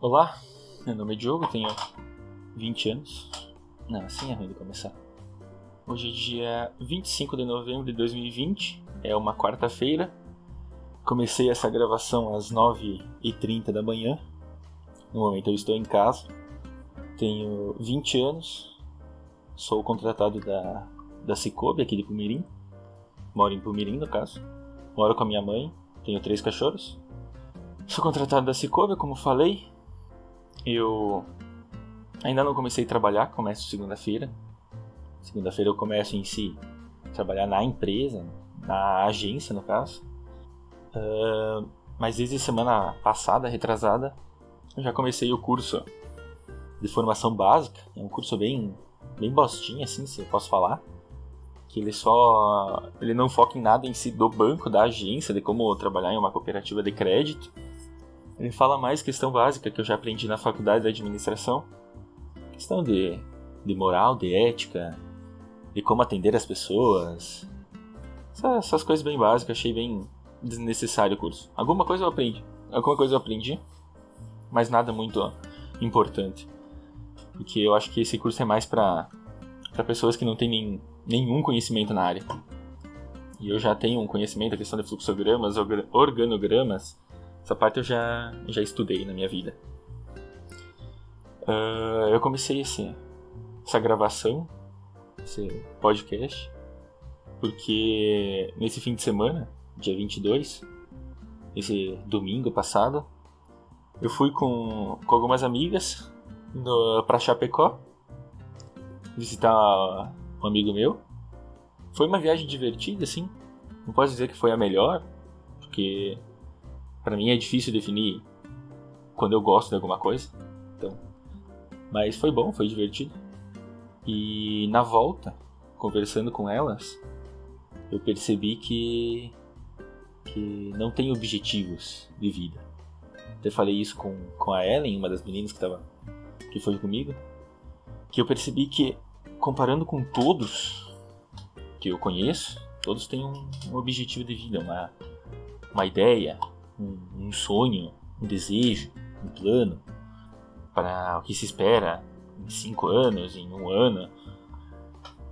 Olá, meu nome é Diogo, tenho 20 anos. Não, assim é ruim de começar. Hoje é dia 25 de novembro de 2020, é uma quarta-feira. Comecei essa gravação às 9h30 da manhã. No momento eu estou em casa. Tenho 20 anos. Sou contratado da, da Cicobi aqui de Pumirim. Moro em Pumirim, no caso. Moro com a minha mãe. Tenho três cachorros. Sou contratado da Cicobi, como falei. Eu ainda não comecei a trabalhar, começo segunda-feira. Segunda-feira eu começo em si trabalhar na empresa, na agência no caso. Uh, mas desde semana passada, retrasada, eu já comecei o curso de formação básica. É um curso bem, bem bostinho, assim, se eu posso falar. Que ele só. Ele não foca em nada em si do banco, da agência, de como trabalhar em uma cooperativa de crédito. Ele fala mais questão básica que eu já aprendi na faculdade de administração. Questão de, de moral, de ética, de como atender as pessoas. Essas, essas coisas bem básicas, achei bem desnecessário o curso. Alguma coisa eu aprendi. Alguma coisa eu aprendi, mas nada muito importante. Porque eu acho que esse curso é mais para pessoas que não têm nem, nenhum conhecimento na área. E eu já tenho um conhecimento da questão de fluxogramas, organogramas, essa parte eu já, já estudei na minha vida. Uh, eu comecei esse, essa gravação, esse podcast, porque nesse fim de semana, dia 22, esse domingo passado, eu fui com, com algumas amigas no, pra Chapecó visitar um amigo meu. Foi uma viagem divertida, assim. Não posso dizer que foi a melhor, porque para mim é difícil definir quando eu gosto de alguma coisa. Então, mas foi bom, foi divertido. E na volta, conversando com elas, eu percebi que que não tem objetivos de vida. Até falei isso com, com a Ellen, uma das meninas que tava que foi comigo, que eu percebi que comparando com todos que eu conheço, todos têm um, um objetivo de vida, uma uma ideia, um, um sonho, um desejo, um plano para o que se espera em cinco anos, em um ano.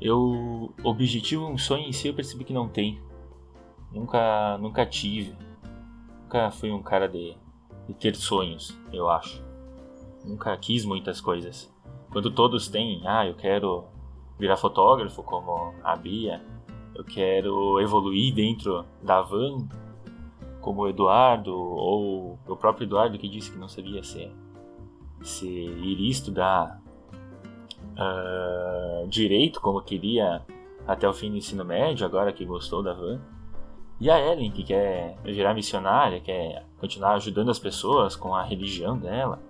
Eu objetivo, um sonho em si, eu percebi que não tem. Nunca, nunca tive. Nunca fui um cara de, de ter sonhos, eu acho. Nunca quis muitas coisas. Quando todos têm, ah, eu quero virar fotógrafo como a Bia, eu quero evoluir dentro da van como o Eduardo, ou o próprio Eduardo que disse que não sabia se, se iria estudar uh, direito como queria até o fim do ensino médio, agora que gostou da van. E a Ellen, que quer virar missionária, quer continuar ajudando as pessoas com a religião dela.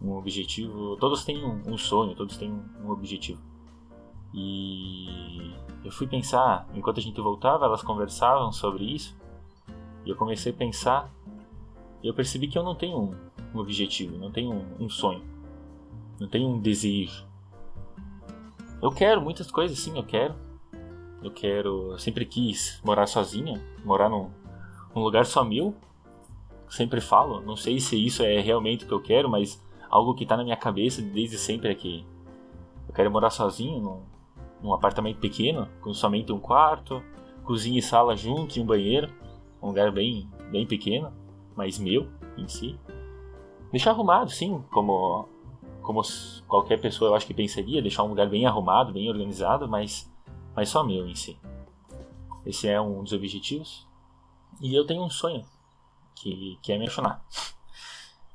Um objetivo. Todos têm um, um sonho, todos têm um, um objetivo. E eu fui pensar, enquanto a gente voltava, elas conversavam sobre isso. E eu comecei a pensar e eu percebi que eu não tenho um, um objetivo, não tenho um, um, sonho, não tenho um desejo. Eu quero muitas coisas, sim, eu quero. Eu quero, eu sempre quis morar sozinha, morar num, num lugar só meu. Sempre falo, não sei se isso é realmente o que eu quero, mas algo que está na minha cabeça desde sempre é que eu quero morar sozinho num, num apartamento pequeno, com somente um quarto, cozinha e sala juntos e um banheiro um lugar bem, bem pequeno, mas meu em si. Deixar arrumado, sim, como, como qualquer pessoa eu acho que pensaria, deixar um lugar bem arrumado, bem organizado, mas, mas só meu em si. Esse é um dos objetivos. E eu tenho um sonho, que, que é me apaixonar.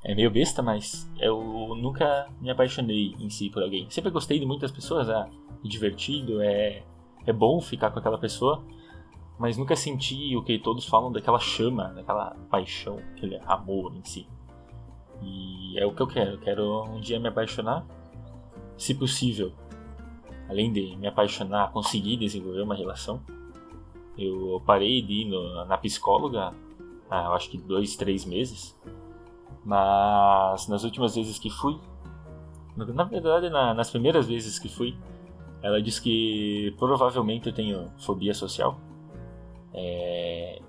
É meio besta, mas eu nunca me apaixonei em si por alguém. Sempre gostei de muitas pessoas, é divertido, é, é bom ficar com aquela pessoa, mas nunca senti o que todos falam daquela chama, daquela paixão, aquele amor em si. E é o que eu quero. Eu quero um dia me apaixonar, se possível. Além de me apaixonar, conseguir desenvolver uma relação. Eu parei de ir no, na psicóloga, há, acho que dois, três meses. Mas nas últimas vezes que fui, na verdade, na, nas primeiras vezes que fui, ela disse que provavelmente eu tenho fobia social é...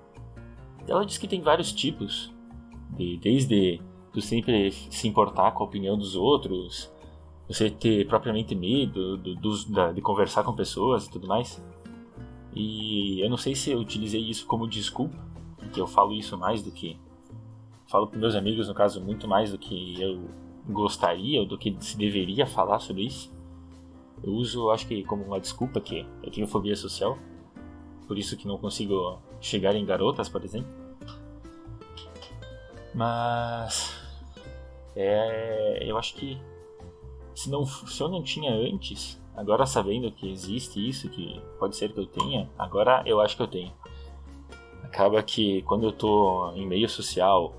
Ela diz que tem vários tipos, de, desde tu sempre se importar com a opinião dos outros, você ter propriamente medo do, do, da, de conversar com pessoas e tudo mais. E eu não sei se eu utilizei isso como desculpa, porque eu falo isso mais do que. Falo para meus amigos, no caso, muito mais do que eu gostaria ou do que se deveria falar sobre isso. Eu uso, acho que, como uma desculpa que eu tenho fobia social, por isso que não consigo chegar em garotas, por exemplo. Mas é, eu acho que se, não, se eu não tinha antes, agora sabendo que existe isso, que pode ser que eu tenha, agora eu acho que eu tenho. Acaba que quando eu tô em meio social,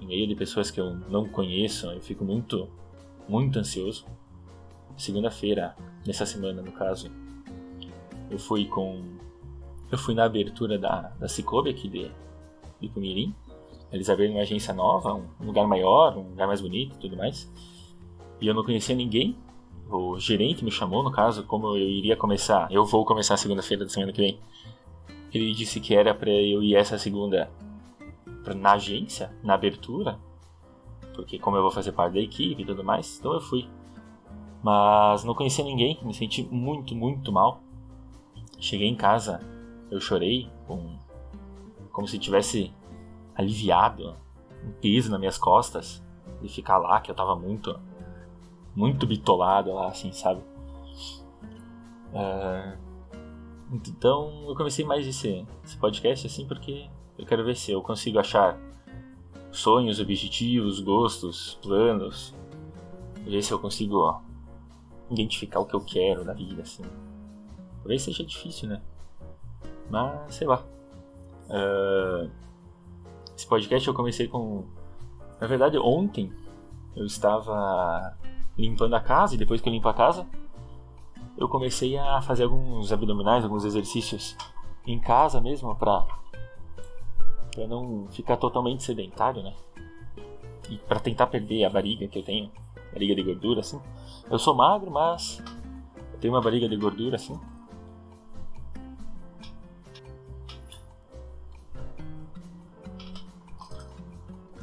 em meio de pessoas que eu não conheço, eu fico muito, muito ansioso. Segunda-feira, nessa semana no caso, eu fui com. Eu fui na abertura da, da Cicobi aqui de, de Pumirim. Eles abriram uma agência nova, um lugar maior, um lugar mais bonito e tudo mais. E eu não conhecia ninguém. O gerente me chamou, no caso, como eu iria começar. Eu vou começar segunda-feira da semana que vem. Ele disse que era para eu ir essa segunda na agência, na abertura, porque como eu vou fazer parte da equipe e tudo mais, então eu fui. Mas não conhecia ninguém, me senti muito, muito mal. Cheguei em casa, eu chorei, com, como se tivesse aliviado um peso nas minhas costas de ficar lá, que eu tava muito, muito bitolado lá, assim, sabe? Uh, então eu comecei mais esse, esse podcast assim porque eu quero ver se eu consigo achar sonhos, objetivos, gostos, planos. Ver se eu consigo ó, identificar o que eu quero da vida, assim. Talvez seja difícil, né? Mas, sei lá. Uh, esse podcast eu comecei com. Na verdade, ontem eu estava limpando a casa e depois que eu limpo a casa, eu comecei a fazer alguns abdominais, alguns exercícios em casa mesmo para para não ficar totalmente sedentário, né? E para tentar perder a barriga que eu tenho, barriga de gordura assim. Eu sou magro, mas eu tenho uma barriga de gordura assim.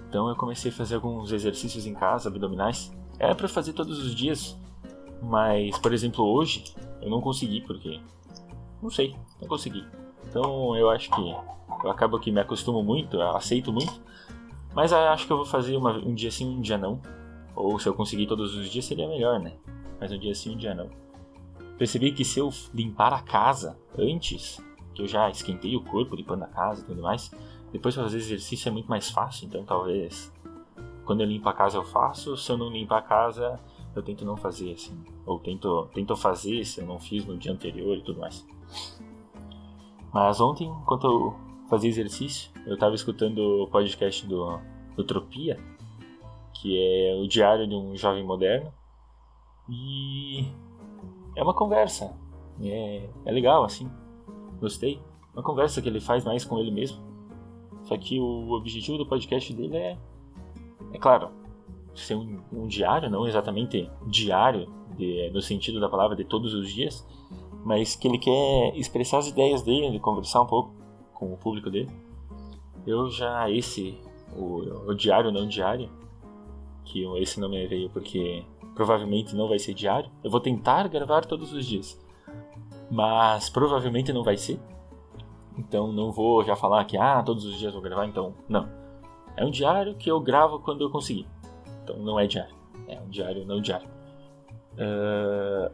Então eu comecei a fazer alguns exercícios em casa, abdominais. Era para fazer todos os dias, mas por exemplo hoje eu não consegui porque não sei, não consegui. Então eu acho que eu acabo que me acostumo muito, aceito muito. Mas acho que eu vou fazer uma, um dia sim, um dia não. Ou se eu conseguir todos os dias seria melhor, né? Mas um dia sim, um dia não. Percebi que se eu limpar a casa antes, que eu já esquentei o corpo limpando a casa e tudo mais, depois fazer exercício é muito mais fácil, então talvez quando eu limpo a casa eu faço, se eu não limpar a casa eu tento não fazer assim, ou tento, tento fazer se eu não fiz no dia anterior e tudo mais. Mas ontem, enquanto eu fazia exercício, eu estava escutando o podcast do Utopia, que é o diário de um jovem moderno. E é uma conversa. É, é legal, assim. Gostei. Uma conversa que ele faz mais com ele mesmo. Só que o objetivo do podcast dele é, é claro, ser um, um diário, não exatamente diário de, no sentido da palavra de todos os dias, mas que ele quer expressar as ideias dele, conversar um pouco com o público dele. Eu já esse, o, o diário não diário, que esse nome veio porque provavelmente não vai ser diário. Eu vou tentar gravar todos os dias, mas provavelmente não vai ser. Então não vou já falar que ah todos os dias vou gravar. Então não, é um diário que eu gravo quando eu conseguir. Então não é diário, é um diário não diário. Uh,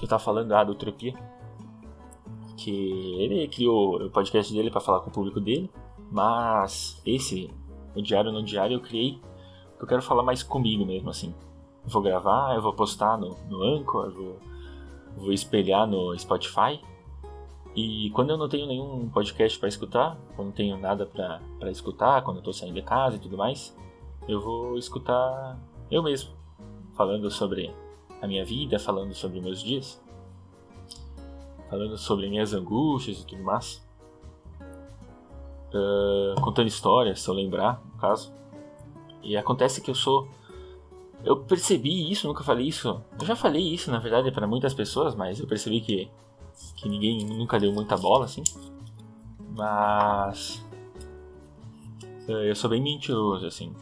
eu tava falando ah, do Utopia que ele criou o podcast dele para falar com o público dele, mas esse, o Diário Não Diário, eu criei porque eu quero falar mais comigo mesmo, assim. Vou gravar, eu vou postar no, no Anchor, eu vou, vou espelhar no Spotify. E quando eu não tenho nenhum podcast para escutar, quando não tenho nada para escutar, quando eu tô saindo de casa e tudo mais, eu vou escutar eu mesmo, falando sobre a minha vida, falando sobre meus dias falando sobre minhas angústias e tudo mais. Uh, contando histórias, se eu lembrar, no caso. E acontece que eu sou. Eu percebi isso, nunca falei isso. Eu já falei isso, na verdade, para muitas pessoas, mas eu percebi que, que ninguém nunca deu muita bola, assim. Mas. Uh, eu sou bem mentiroso, assim.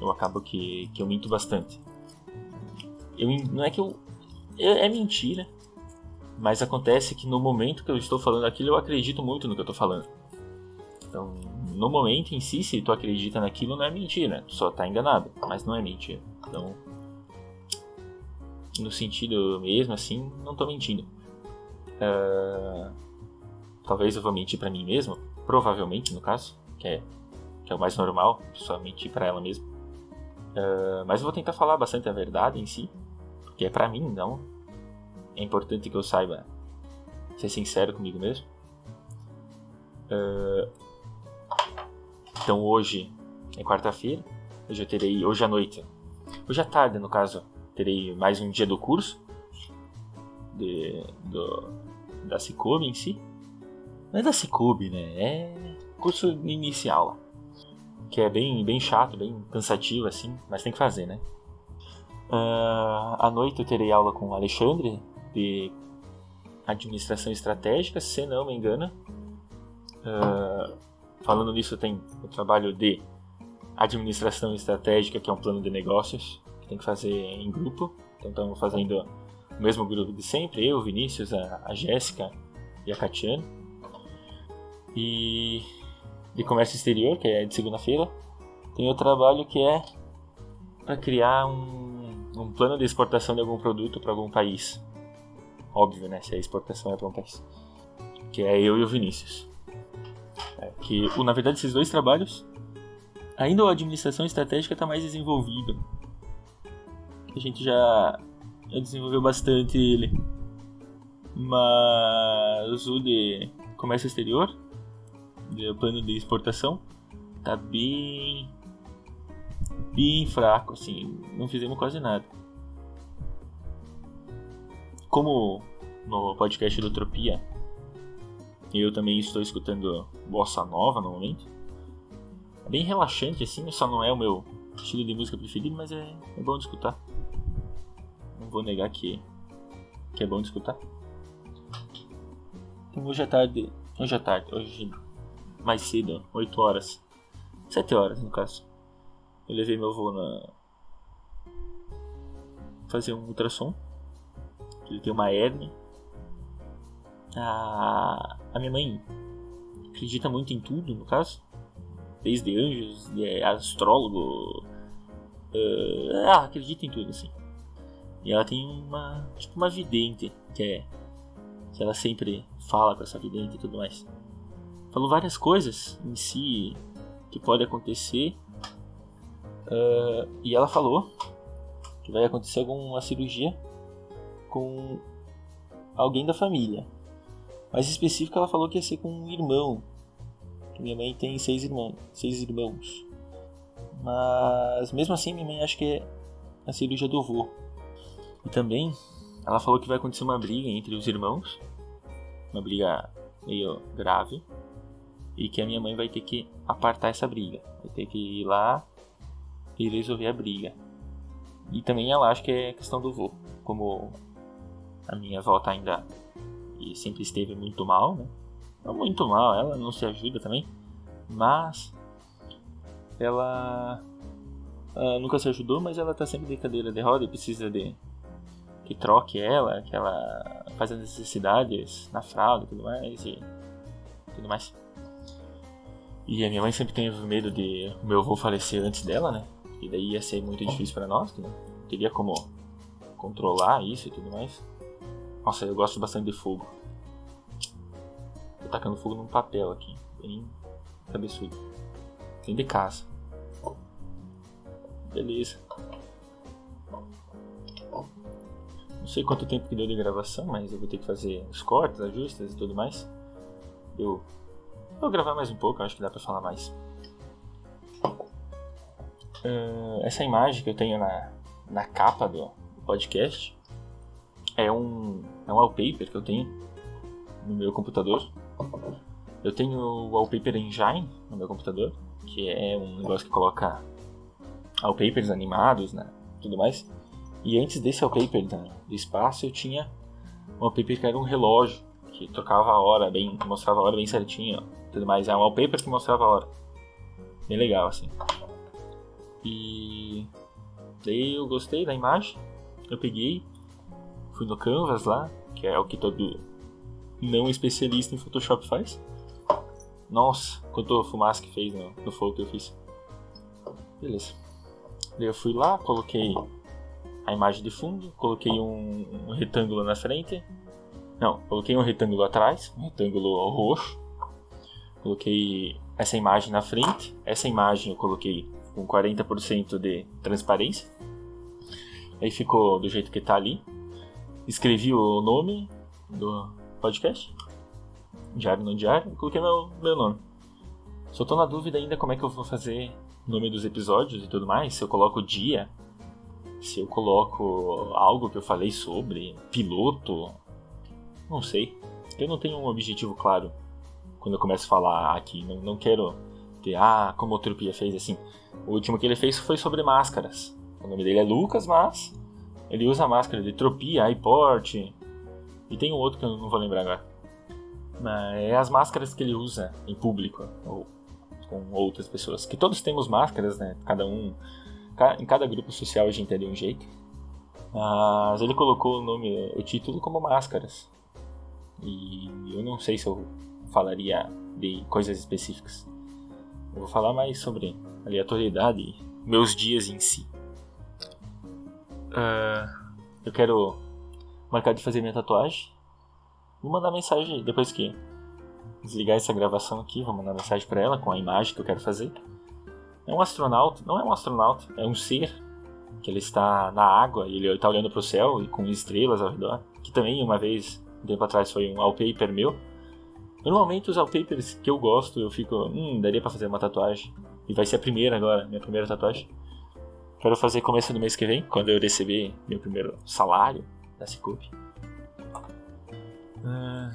eu acabo que, que eu minto bastante. Eu, não é que eu. É, é mentira, mas acontece que no momento que eu estou falando aquilo, eu acredito muito no que eu estou falando. Então, no momento em si, se tu acredita naquilo, não é mentira. Tu só está enganado, mas não é mentira. Então, no sentido mesmo assim, não estou mentindo. Uh, talvez eu vou mentir para mim mesmo, provavelmente no caso, que é, que é o mais normal, só mentir para ela mesma. Uh, mas eu vou tentar falar bastante a verdade em si, porque é para mim, não. É importante que eu saiba ser sincero comigo mesmo. Uh, então hoje é quarta-feira, hoje eu terei, hoje à noite, hoje à tarde no caso, terei mais um dia do curso de, do, da Cicobi em si. Não é da Cicobi, né? É curso inicial que é bem, bem chato, bem cansativo assim, mas tem que fazer, né? Uh, à noite eu terei aula com o Alexandre de administração estratégica, se não me engano. Uh, falando nisso, tem o trabalho de administração estratégica, que é um plano de negócios que tem que fazer em grupo. Então estamos fazendo o mesmo grupo de sempre, eu, Vinícius, a, a Jéssica e a Catiane. E de comércio exterior, que é de segunda-feira. Tem o trabalho que é para criar um, um plano de exportação de algum produto para algum país. Óbvio, né? Se a exportação é para um país. Que é eu e o Vinícius. É, que, na verdade, esses dois trabalhos, ainda a administração estratégica está mais desenvolvida. A gente já, já desenvolveu bastante ele. Mas o de comércio exterior o plano de exportação tá bem bem fraco assim. Não fizemos quase nada. Como no podcast do Tropia eu também estou escutando bossa nova no momento é bem relaxante assim só não é o meu estilo de música preferido mas é, é bom de escutar vou negar que que é bom de escutar então hoje à tarde hoje à tarde hoje mais cedo, 8 horas. 7 horas, no caso. Eu levei meu avô na. fazer um ultrassom. Ele tem uma hernia. A, a minha mãe acredita muito em tudo, no caso. Desde anjos, é astrólogo. Uh, ah, acredita em tudo, assim. E ela tem uma. tipo uma vidente, que é. que ela sempre fala com essa vidente e tudo mais falou várias coisas em si que pode acontecer. Uh, e ela falou que vai acontecer alguma cirurgia com alguém da família. Mais específico, ela falou que ia ser com um irmão. Minha mãe tem seis irmãos, seis irmãos. Mas mesmo assim, minha mãe acha que é a cirurgia do avô. E também, ela falou que vai acontecer uma briga entre os irmãos, uma briga meio grave e que a minha mãe vai ter que apartar essa briga, vai ter que ir lá e resolver a briga. E também ela acha que é questão do vô, como a minha avó tá ainda e sempre esteve muito mal, né? Não muito mal, ela não se ajuda também, mas ela, ela nunca se ajudou, mas ela tá sempre de cadeira de roda e precisa de que troque ela, que ela faz as necessidades na fralda e tudo mais e tudo mais. E a minha mãe sempre teve medo de o meu avô falecer antes dela, né? E daí ia ser muito difícil para nós, né? Teria como controlar isso e tudo mais. Nossa, eu gosto bastante de fogo. Tô tacando fogo num papel aqui, bem cabeçudo. Tem de casa. Beleza. Não sei quanto tempo que deu de gravação, mas eu vou ter que fazer os cortes, ajustes e tudo mais. Eu Vou gravar mais um pouco, acho que dá pra falar mais. Uh, essa imagem que eu tenho na, na capa do podcast é um, é um wallpaper que eu tenho no meu computador. Eu tenho o Wallpaper Engine no meu computador, que é um negócio que coloca wallpapers animados, né, tudo mais. E antes desse wallpaper do espaço, eu tinha um wallpaper que era um relógio que trocava a hora bem, mostrava a hora bem certinho, tudo mais. É um wallpaper que mostrava a hora. Bem legal, assim. E daí eu gostei da imagem. Eu peguei, fui no Canvas lá, que é o que todo não especialista em Photoshop faz. Nossa, quanto fumaça que fez no, no fogo que eu fiz. Beleza. Daí eu fui lá, coloquei a imagem de fundo, coloquei um, um retângulo na frente. Não, coloquei um retângulo atrás, um retângulo roxo. Coloquei essa imagem na frente. Essa imagem eu coloquei com 40% de transparência. Aí ficou do jeito que tá ali. Escrevi o nome do podcast. Diário no diário. Coloquei meu, meu nome. Só tô na dúvida ainda como é que eu vou fazer o nome dos episódios e tudo mais. Se eu coloco o dia. Se eu coloco algo que eu falei sobre. Piloto. Não sei. Eu não tenho um objetivo claro quando eu começo a falar aqui. Não, não quero ter, ah, como o Tropia fez assim. O último que ele fez foi sobre máscaras. O nome dele é Lucas, mas ele usa máscara de Tropia, iPort. E tem um outro que eu não vou lembrar agora. Mas é as máscaras que ele usa em público, ou com outras pessoas. Que todos temos máscaras, né? Cada um. Em cada grupo social a gente é de um jeito. Mas ele colocou o nome, o título como máscaras. E eu não sei se eu falaria de coisas específicas. Eu vou falar mais sobre aleatoriedade meus dias em si. Uh, eu quero marcar de fazer minha tatuagem. Vou mandar mensagem depois que desligar essa gravação aqui. Vou mandar mensagem para ela com a imagem que eu quero fazer. É um astronauta, não é um astronauta, é um ser que ele está na água e ele está olhando para o céu e com estrelas ao redor. Que também uma vez, um tempo atrás, foi um wallpaper meu. Normalmente os wallpapers que eu gosto, eu fico, hum, daria para fazer uma tatuagem. E vai ser a primeira agora, minha primeira tatuagem. Quero fazer começo do mês que vem, quando eu receber meu primeiro salário da Cicobi. Ah,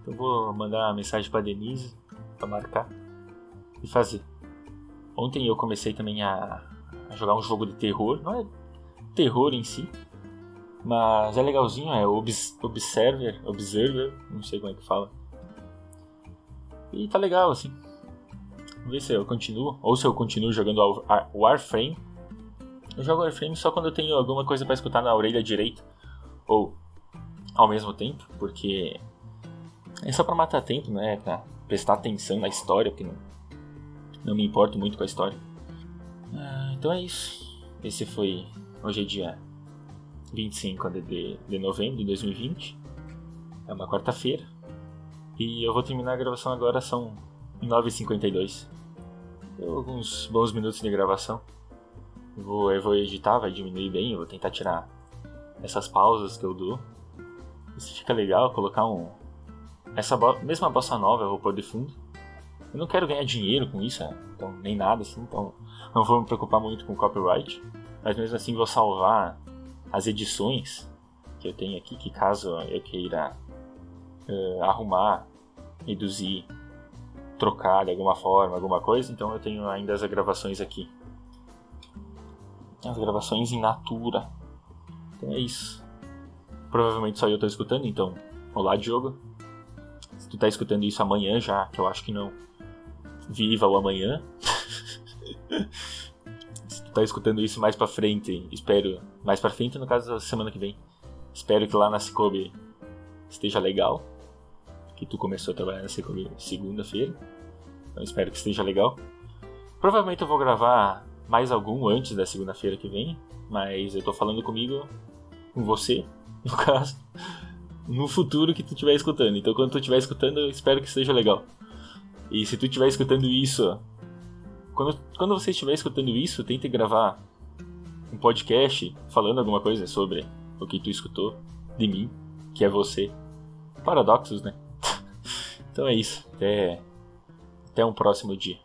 então vou mandar uma mensagem para Denise para marcar e fazer. Ontem eu comecei também a, a, jogar um jogo de terror, não é terror em si, mas é legalzinho, é Obs Observer, Observer, não sei como é que fala. E tá legal, assim. Vamos ver se eu continuo. Ou se eu continuo jogando Warframe. Eu jogo Warframe só quando eu tenho alguma coisa para escutar na orelha direita. Ou ao mesmo tempo, porque é só para matar tempo, né? Pra prestar atenção na história, porque não, não me importo muito com a história. Ah, então é isso. Esse foi. Hoje é dia 25 de, de novembro de 2020. É uma quarta-feira. E eu vou terminar a gravação agora, são 9h52. Alguns bons minutos de gravação. Eu vou, eu vou editar, vai diminuir bem, eu vou tentar tirar essas pausas que eu dou. Isso fica legal, colocar um. Essa bo... mesma bossa nova eu vou pôr de fundo. Eu não quero ganhar dinheiro com isso, né? então nem nada assim, então não vou me preocupar muito com copyright. Mas mesmo assim vou salvar as edições que eu tenho aqui, que caso eu queira uh, arrumar, reduzir, trocar de alguma forma, alguma coisa. Então eu tenho ainda as gravações aqui. As gravações em natura. Então é isso. Provavelmente só eu estou escutando, então. Olá, Diogo. Se tu tá escutando isso amanhã já, que eu acho que não. Viva o amanhã. Se tu tá escutando isso mais pra frente, espero. Mais pra frente, no caso, semana que vem. Espero que lá na Cicobi esteja legal que tu começou a trabalhar na segunda-feira. Então espero que esteja legal. Provavelmente eu vou gravar mais algum antes da segunda-feira que vem, mas eu tô falando comigo, com você, no caso, no futuro que tu estiver escutando. Então quando tu estiver escutando, eu espero que esteja legal. E se tu estiver escutando isso, quando, quando você estiver escutando isso, tente gravar um podcast falando alguma coisa sobre o que tu escutou de mim, que é você. Paradoxos, né? Então é isso. Até, até um próximo dia.